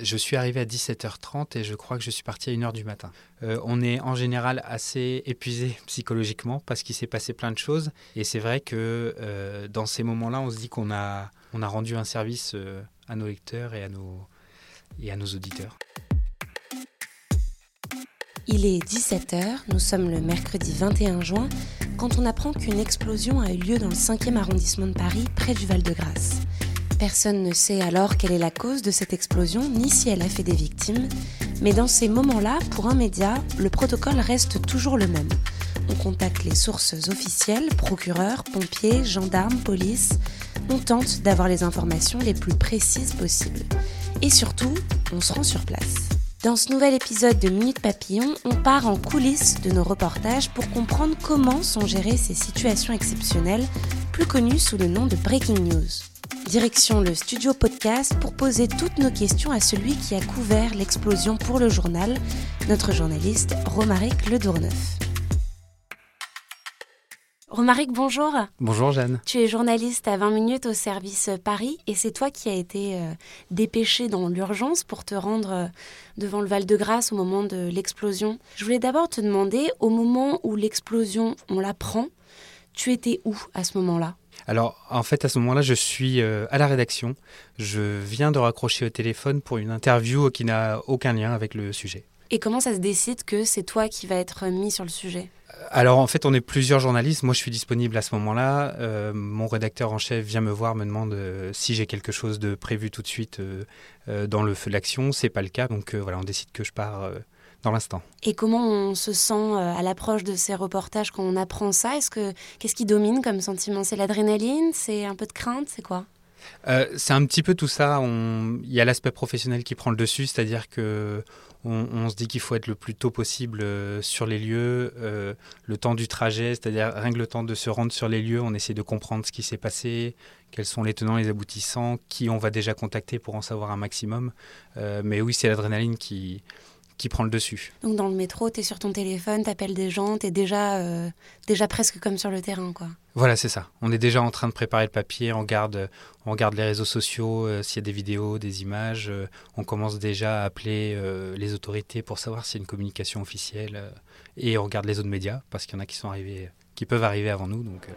Je suis arrivé à 17h30 et je crois que je suis parti à 1h du matin. Euh, on est en général assez épuisé psychologiquement parce qu'il s'est passé plein de choses. Et c'est vrai que euh, dans ces moments-là, on se dit qu'on a, a rendu un service euh, à nos lecteurs et à nos, et à nos auditeurs. Il est 17h, nous sommes le mercredi 21 juin, quand on apprend qu'une explosion a eu lieu dans le 5e arrondissement de Paris, près du Val-de-Grâce. Personne ne sait alors quelle est la cause de cette explosion, ni si elle a fait des victimes, mais dans ces moments-là, pour un média, le protocole reste toujours le même. On contacte les sources officielles, procureurs, pompiers, gendarmes, police. On tente d'avoir les informations les plus précises possibles. Et surtout, on se rend sur place. Dans ce nouvel épisode de Minute Papillon, on part en coulisses de nos reportages pour comprendre comment sont gérées ces situations exceptionnelles, plus connues sous le nom de Breaking News. Direction le studio podcast pour poser toutes nos questions à celui qui a couvert l'explosion pour le journal, notre journaliste Romaric Ledourneuf. Romaric, bonjour. Bonjour Jeanne. Tu es journaliste à 20 minutes au service Paris et c'est toi qui as été euh, dépêché dans l'urgence pour te rendre euh, devant le Val-de-Grâce au moment de l'explosion. Je voulais d'abord te demander, au moment où l'explosion, on l'apprend, tu étais où à ce moment-là? Alors, en fait, à ce moment-là, je suis euh, à la rédaction. Je viens de raccrocher au téléphone pour une interview qui n'a aucun lien avec le sujet. Et comment ça se décide que c'est toi qui vas être mis sur le sujet? Alors en fait, on est plusieurs journalistes. Moi, je suis disponible à ce moment-là. Euh, mon rédacteur en chef vient me voir, me demande euh, si j'ai quelque chose de prévu tout de suite dans le feu de l'action. C'est pas le cas, donc voilà, on décide que je pars dans l'instant. Et comment on se sent à l'approche de ces reportages quand on apprend ça? Est-ce que qu'est-ce qui domine comme sentiment? C'est l'adrénaline? C'est un peu de crainte? C'est quoi? C'est un petit peu tout ça. Il y a l'aspect professionnel qui prend le dessus, c'est-à-dire que on, se dit qu'il faut être le plus tôt possible euh, sur les lieux, euh, le temps du trajet, c'est-à-dire rien que le temps de se rendre sur les lieux, on essaie de comprendre ce qui s'est passé, quels sont les tenants, les aboutissants, qui on va déjà contacter pour en savoir un maximum. Euh, mais oui, c'est l'adrénaline qui, qui prend le dessus. Donc dans le métro, tu es sur ton téléphone, tu appelles des gens, tu es déjà, euh, déjà presque comme sur le terrain. quoi. Voilà, c'est ça. On est déjà en train de préparer le papier, on regarde, on regarde les réseaux sociaux, euh, s'il y a des vidéos, des images. Euh, on commence déjà à appeler les autorités pour savoir s'il y a une communication officielle. et on regarde les autres médias, parce qu'il y en a qui, sont arrivés, qui peuvent arriver avant nous. Donc,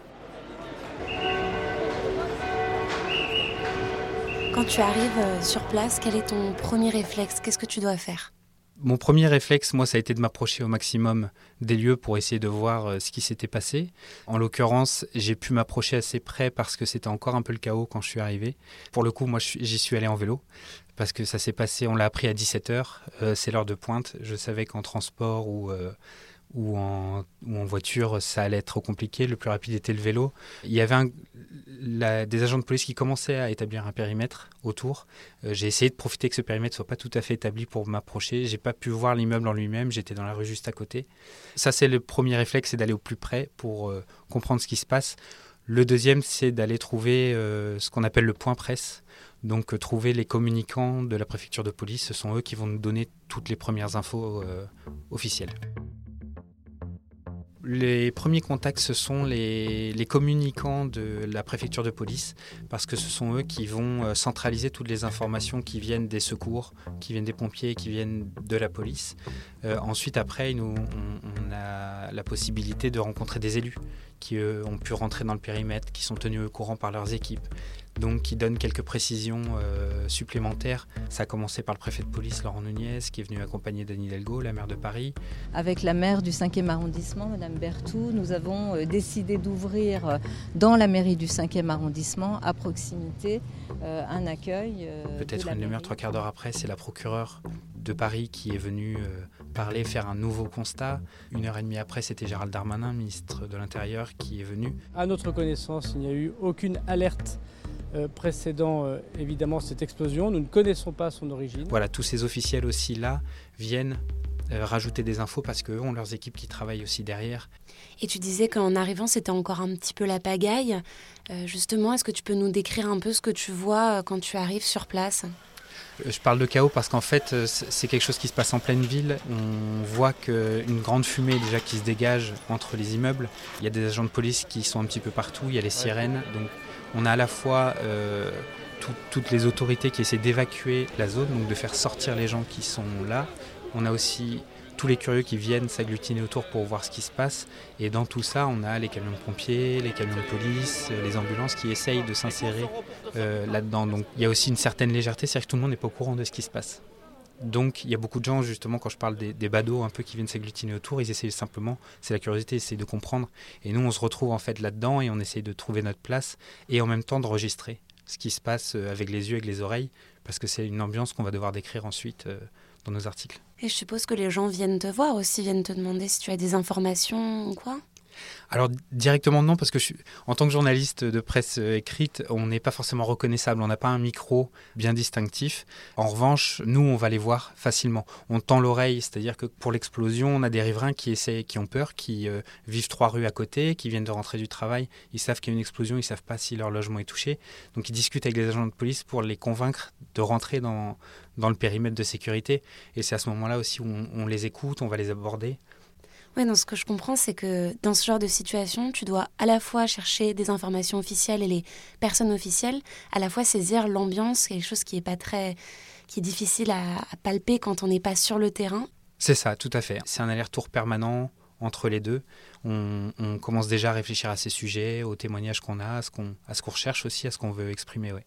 Quand tu arrives sur place, quel est ton premier réflexe? Qu'est-ce que tu dois faire? Mon premier réflexe, moi, ça a été de m'approcher au maximum des lieux pour essayer de voir euh, ce qui s'était passé. En l'occurrence, j'ai pu m'approcher assez près parce que c'était encore un peu le chaos quand je suis arrivé. Pour le coup, moi, j'y suis allé en vélo parce que ça s'est passé, on l'a appris à 17h, euh, c'est l'heure de pointe. Je savais qu'en transport ou, euh, ou en, voiture, ça allait être trop compliqué. Le plus rapide était le vélo. Il y avait des agents de police qui commençaient à établir un périmètre autour. Euh, j'ai essayé de profiter que ce périmètre soit pas tout à fait établi pour m'approcher. J'ai pas pu voir l'immeuble en lui-même. J'étais dans la rue juste à côté. Ça, c'est le premier réflexe, c'est d'aller au plus près pour euh, comprendre ce qui se passe. Le deuxième, c'est d'aller trouver euh, ce qu'on appelle le point presse. Donc trouver les communicants de la préfecture de police, ce sont eux qui vont nous donner toutes les premières infos officielles. Les premiers contacts, ce sont les, communicants de la préfecture de police, parce que ce sont eux qui vont euh, centraliser toutes les informations qui viennent des secours, qui viennent des pompiers, qui viennent de la police. Euh, ensuite, après, nous, on, a la possibilité de rencontrer des élus qui ont pu rentrer dans le périmètre, qui sont tenus au courant par leurs équipes donc qui donne quelques précisions euh, supplémentaires. Ça a commencé par le préfet de police, Laurent Nunez, qui est venu accompagner Denis Hidalgo, la maire de Paris. Avec la maire du 5e arrondissement, Madame Berthoud, nous avons euh, décidé d'ouvrir euh, dans la mairie du 5e arrondissement, à proximité, un accueil. Peut-être une demi-heure, trois quarts d'heure après, c'est la procureure de Paris qui est venue parler, faire un nouveau constat. Une heure et demie après, c'était Gérald Darmanin, ministre de l'Intérieur, qui est venu. À notre connaissance, il n'y a eu aucune alerte précédant évidemment cette explosion. Nous ne connaissons pas son origine. Voilà, tous ces officiels aussi là viennent rajouter des infos parce qu'eux ont leurs équipes qui travaillent aussi derrière. Et tu disais qu'en arrivant, c'était encore un petit peu la pagaille. justement, est-ce que tu peux nous décrire un peu ce que tu vois quand tu arrives sur place? euh, je parle de chaos parce qu'en fait, euh, c'est quelque chose qui se passe en pleine ville. On voit qu'une grande fumée déjà qui se dégage entre les immeubles. Il y a des agents de police qui sont un petit peu partout. Il y a les sirènes. Donc, on a à la fois euh, toutes les autorités qui essaient d'évacuer la zone, donc de faire sortir les gens qui sont là. On a aussi tous les curieux qui viennent s'agglutiner autour pour voir ce qui se passe. Et dans tout ça, on a les camions de pompiers, les camions de police, euh, les ambulances qui essayent de s'insérer euh, là-dedans. Donc il y a aussi une certaine légèreté, c'est-à-dire que tout le monde n'est pas au courant de ce qui se passe. Donc il y a beaucoup de gens, justement, quand je parle des, badauds un peu qui viennent s'agglutiner autour, ils essayent simplement, c'est la curiosité, ils essayent de comprendre. Et nous, on se retrouve en fait là-dedans et on essaye de trouver notre place et en même temps de registrer ce qui se passe euh, avec les yeux, avec les oreilles, parce que c'est une ambiance qu'on va devoir décrire ensuite Et je suppose que les gens viennent te voir aussi, viennent te demander si tu as des informations ou quoi alors directement non, parce que je en tant que journaliste de presse euh, écrite, on n'est pas forcément reconnaissable, on n'a pas un micro bien distinctif. En revanche, nous, on va les voir facilement. On tend l'oreille, c'est-à-dire que pour l'explosion, on a des riverains qui essaient, qui ont peur, qui euh, vivent trois rues à côté, qui viennent de rentrer du travail. Ils savent qu'il y a une explosion, ils savent pas si leur logement est touché. Donc ils discutent avec les agents de police pour les convaincre de rentrer dans, dans le périmètre de sécurité. Et c'est à ce moment-là aussi où on les écoute, on va les aborder. Oui, dans ce que je comprends, c'est que dans ce genre de situation, tu dois à la fois chercher des informations officielles et les personnes officielles, à la fois saisir l'ambiance, quelque chose qui est pas très, qui est difficile à, palper quand on n'est pas sur le terrain. C'est ça, tout à fait. C'est un aller-retour permanent entre les deux. On, commence déjà à réfléchir à ces sujets, aux témoignages qu'on a, à ce qu'on recherche aussi, à ce qu'on veut exprimer. Ouais.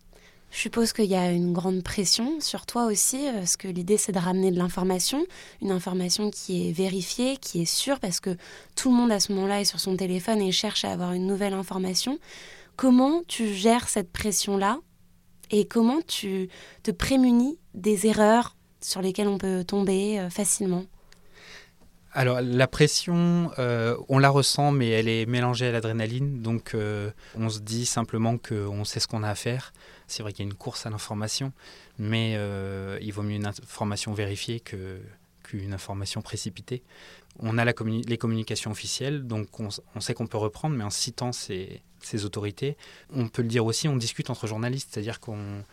Je suppose qu'il y a une grande pression sur toi aussi, euh, parce que l'idée c'est de ramener de l'information, une information qui est vérifiée, qui est sûre, parce que tout le monde à ce moment-là est sur son téléphone et cherche à avoir une nouvelle information. Comment tu gères cette pression-là et comment tu te prémunis des erreurs sur lesquelles on peut tomber euh, facilement? Alors la pression, euh, on la ressent, mais elle est mélangée à l'adrénaline. Donc on se dit simplement qu'on sait ce qu'on a à faire. C'est vrai qu'il y a une course à l'information, mais euh, il vaut mieux une information vérifiée qu'une information précipitée. On a les communications officielles, donc on, sait qu'on peut reprendre, mais en citant ces, ces, autorités. On peut le dire aussi, on discute entre journalistes, c'est-à-dire qu'on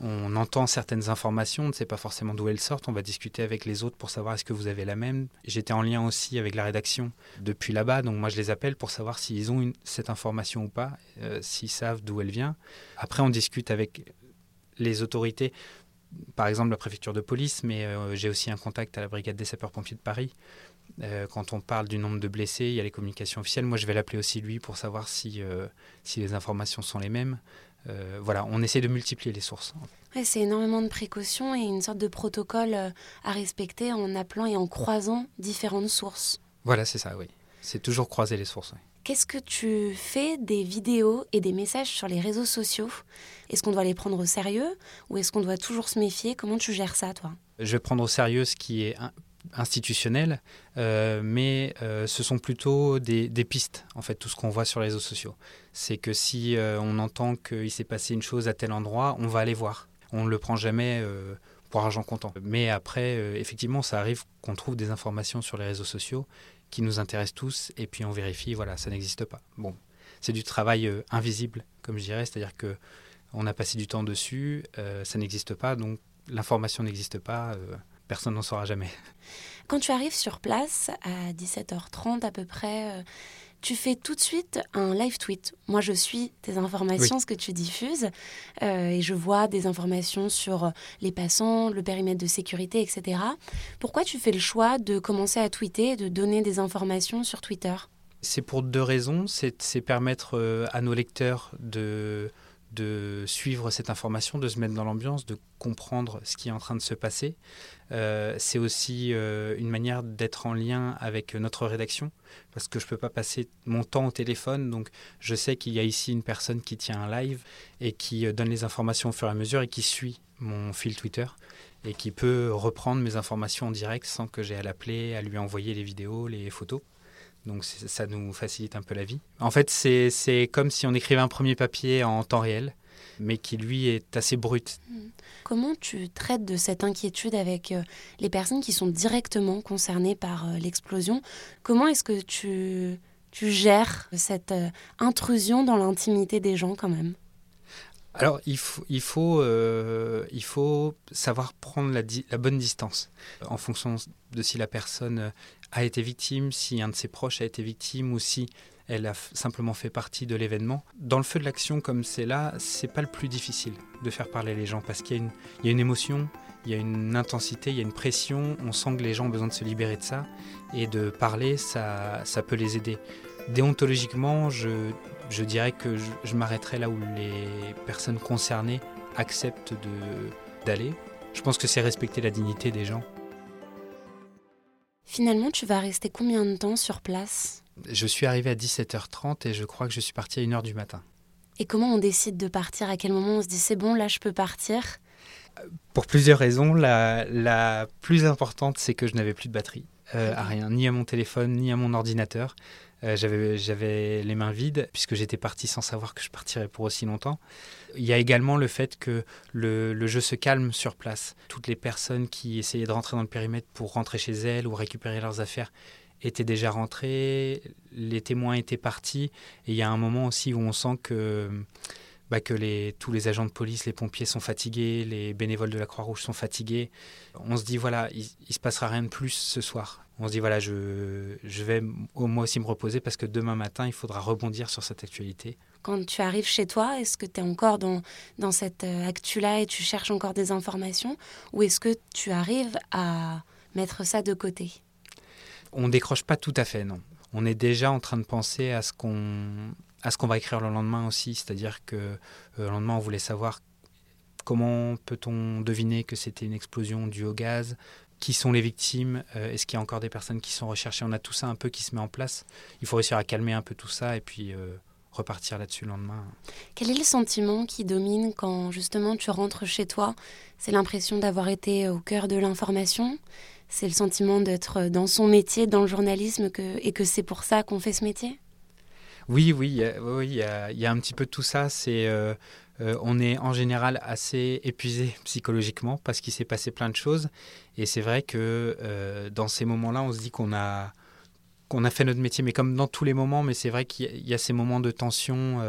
on entend certaines informations, on ne sait pas forcément d'où elles sortent, on va discuter avec les autres pour savoir est-ce que vous avez la même. J'étais en lien aussi avec la rédaction depuis là-bas, donc moi je les appelle pour savoir s'ils ont cette information ou pas, euh, s'ils savent d'où elle vient. Après on discute avec les autorités, par exemple la préfecture de police, mais euh, j'ai aussi un contact à la brigade des sapeurs-pompiers de Paris. Euh, quand on parle du nombre de blessés, il y a les communications officielles. Moi, je vais l'appeler aussi lui pour savoir si, si les informations sont les mêmes. Euh, voilà, on essaie de multiplier les sources. c'est énormément de précautions et une sorte de protocole euh, à respecter en appelant et en croisant différentes sources. Voilà, c'est ça, oui. C'est toujours croiser les sources. Qu'est-ce que tu fais des vidéos et des messages sur les réseaux sociaux? Est-ce qu'on doit les prendre au sérieux ou est-ce qu'on doit toujours se méfier? Comment tu gères ça, toi? Je vais prendre au sérieux ce qui est institutionnel, euh, mais ce sont plutôt des, pistes, en fait, tout ce qu'on voit sur les réseaux sociaux c'est que si euh, on entend qu'il s'est passé une chose à tel endroit, on va aller voir. On ne le prend jamais euh, pour argent comptant. Mais après, euh, effectivement, ça arrive qu'on trouve des informations sur les réseaux sociaux qui nous intéressent tous, et puis on vérifie, voilà, ça n'existe pas. Bon, c'est du travail invisible, comme je dirais, c'est-à-dire que on a passé du temps dessus, ça n'existe pas, donc l'information n'existe pas, personne n'en saura jamais. Quand tu arrives sur place à 17h30 à peu près, tu fais tout de suite un live tweet. Moi, je suis tes informations, ce que tu diffuses, euh, et je vois des informations sur les passants, le périmètre de sécurité, etc. Pourquoi tu fais le choix de commencer à tweeter, de donner des informations sur Twitter? C'est pour deux raisons. C'est permettre euh, à nos lecteurs de de suivre cette information, de se mettre dans l'ambiance, de comprendre ce qui est en train de se passer. Euh, c'est aussi euh, une manière d'être en lien avec notre rédaction, parce que je ne peux pas passer mon temps au téléphone, donc je sais qu'il y a ici une personne qui tient un live et qui euh, donne les informations au fur et à mesure et qui suit mon fil Twitter et qui peut reprendre mes informations en direct sans que j'ai à l'appeler, à lui envoyer les vidéos, les photos. Donc ça nous facilite un peu la vie. En fait, c'est comme si on écrivait un premier papier en temps réel. mais qui lui est assez brut. Mmh. Comment tu traites de cette inquiétude avec euh, les personnes qui sont directement concernées par euh, l'explosion? Comment est-ce que tu, tu gères cette euh, intrusion dans l'intimité des gens quand même? Alors, il faut, il faut, il faut savoir prendre la, la, bonne distance en fonction de si la personne a été victime, si un de ses proches a été victime ou si elle a simplement fait partie de l'événement. Dans le feu de l'action comme c'est là, c'est pas le plus difficile de faire parler les gens parce qu'il y, y, a une émotion, il y a une intensité, il y a une pression, on sent que les gens ont besoin de se libérer de ça et de parler, ça, ça peut les aider. Déontologiquement, je, je dirais que je, je m'arrêterai là où les personnes concernées acceptent d'aller. Je pense que c'est respecter la dignité des gens. Finalement, tu vas rester combien de temps sur place? Je suis arrivé à 17h30 et je crois que je suis parti à 1h du matin. Et comment on décide de partir? À quel moment on se dit c'est bon, là je peux partir? Pour plusieurs raisons. La, plus importante, c'est que je n'avais plus de batterie. Euh, à rien, ni à mon téléphone, ni à mon ordinateur. Euh, j'avais les mains vides puisque j'étais parti sans savoir que je partirais pour aussi longtemps. Il y a également le fait que le, le, jeu se calme sur place. Toutes les personnes qui essayaient de rentrer dans le périmètre pour rentrer chez elles ou récupérer leurs affaires étaient déjà rentrés, les témoins étaient partis, et il y a un moment aussi où on sent que, bah, que les, tous les agents de police, les pompiers sont fatigués, les bénévoles de la Croix-Rouge sont fatigués. On se dit, voilà, il, ne se passera rien de plus ce soir. On se dit, voilà, je, je vais moi aussi me reposer parce que demain matin, il faudra rebondir sur cette actualité. Quand tu arrives chez toi, est-ce que tu es encore dans, dans cette euh, actu-là et tu cherches encore des informations? Ou est-ce que tu arrives à mettre ça de côté? On décroche pas tout à fait, non. On est déjà en train de penser à ce qu'on à ce qu'on va écrire le lendemain aussi, c'est-à-dire que euh, le lendemain on voulait savoir comment peut-on deviner que c'était une explosion due au gaz, qui sont les victimes, euh, est-ce qu'il y a encore des personnes qui sont recherchées, on a tout ça un peu qui se met en place. Il faut réussir à calmer un peu tout ça et puis euh, repartir là-dessus le lendemain. Quel est le sentiment qui domine quand justement tu rentres chez toi? C'est l'impression d'avoir été au cœur de l'information? C'est le sentiment d'être dans son métier, dans le journalisme, et que c'est pour ça qu'on fait ce métier? Oui, oui, il y, a, un petit peu tout ça. C'est, euh, euh, on est en général assez épuisé psychologiquement parce qu'il s'est passé plein de choses. Et c'est vrai que euh, dans ces moments-là, on se dit qu'on a, qu'on a fait notre métier, mais comme dans tous les moments, mais c'est vrai qu'il y, a ces moments de tension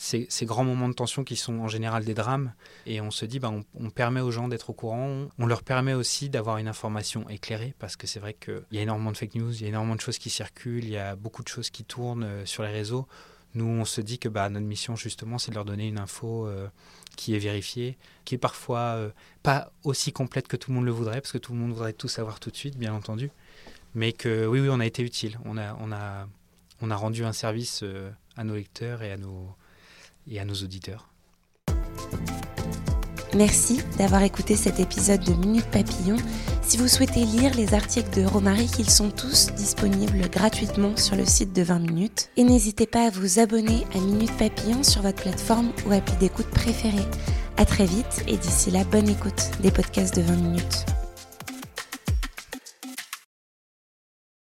ces, grands moments de tension qui sont en général des drames. Et on se dit, bah, on, permet aux gens d'être au courant. On leur permet aussi d'avoir une information éclairée parce que c'est vrai qu'il y a énormément de fake news, il y a énormément de choses qui circulent, il y a beaucoup de choses qui tournent euh, sur les réseaux. Nous, on se dit que bah, notre mission, justement, c'est de leur donner une info euh, qui est vérifiée, qui est parfois euh, pas aussi complète que tout le monde le voudrait, parce que tout le monde voudrait tout savoir tout de suite, bien entendu. Mais que oui, oui, on a été utile. On a, rendu un service à nos lecteurs et à nos, et à nos auditeurs. Merci d'avoir écouté cet épisode de Minute Papillon. Si vous souhaitez lire les articles de Romaric, ils sont tous disponibles gratuitement sur le site de 20 minutes. Et n'hésitez pas à vous abonner à Minute Papillon sur votre plateforme ou appli d'écoute préférée. A très vite et d'ici là, bonne écoute des podcasts de 20 minutes.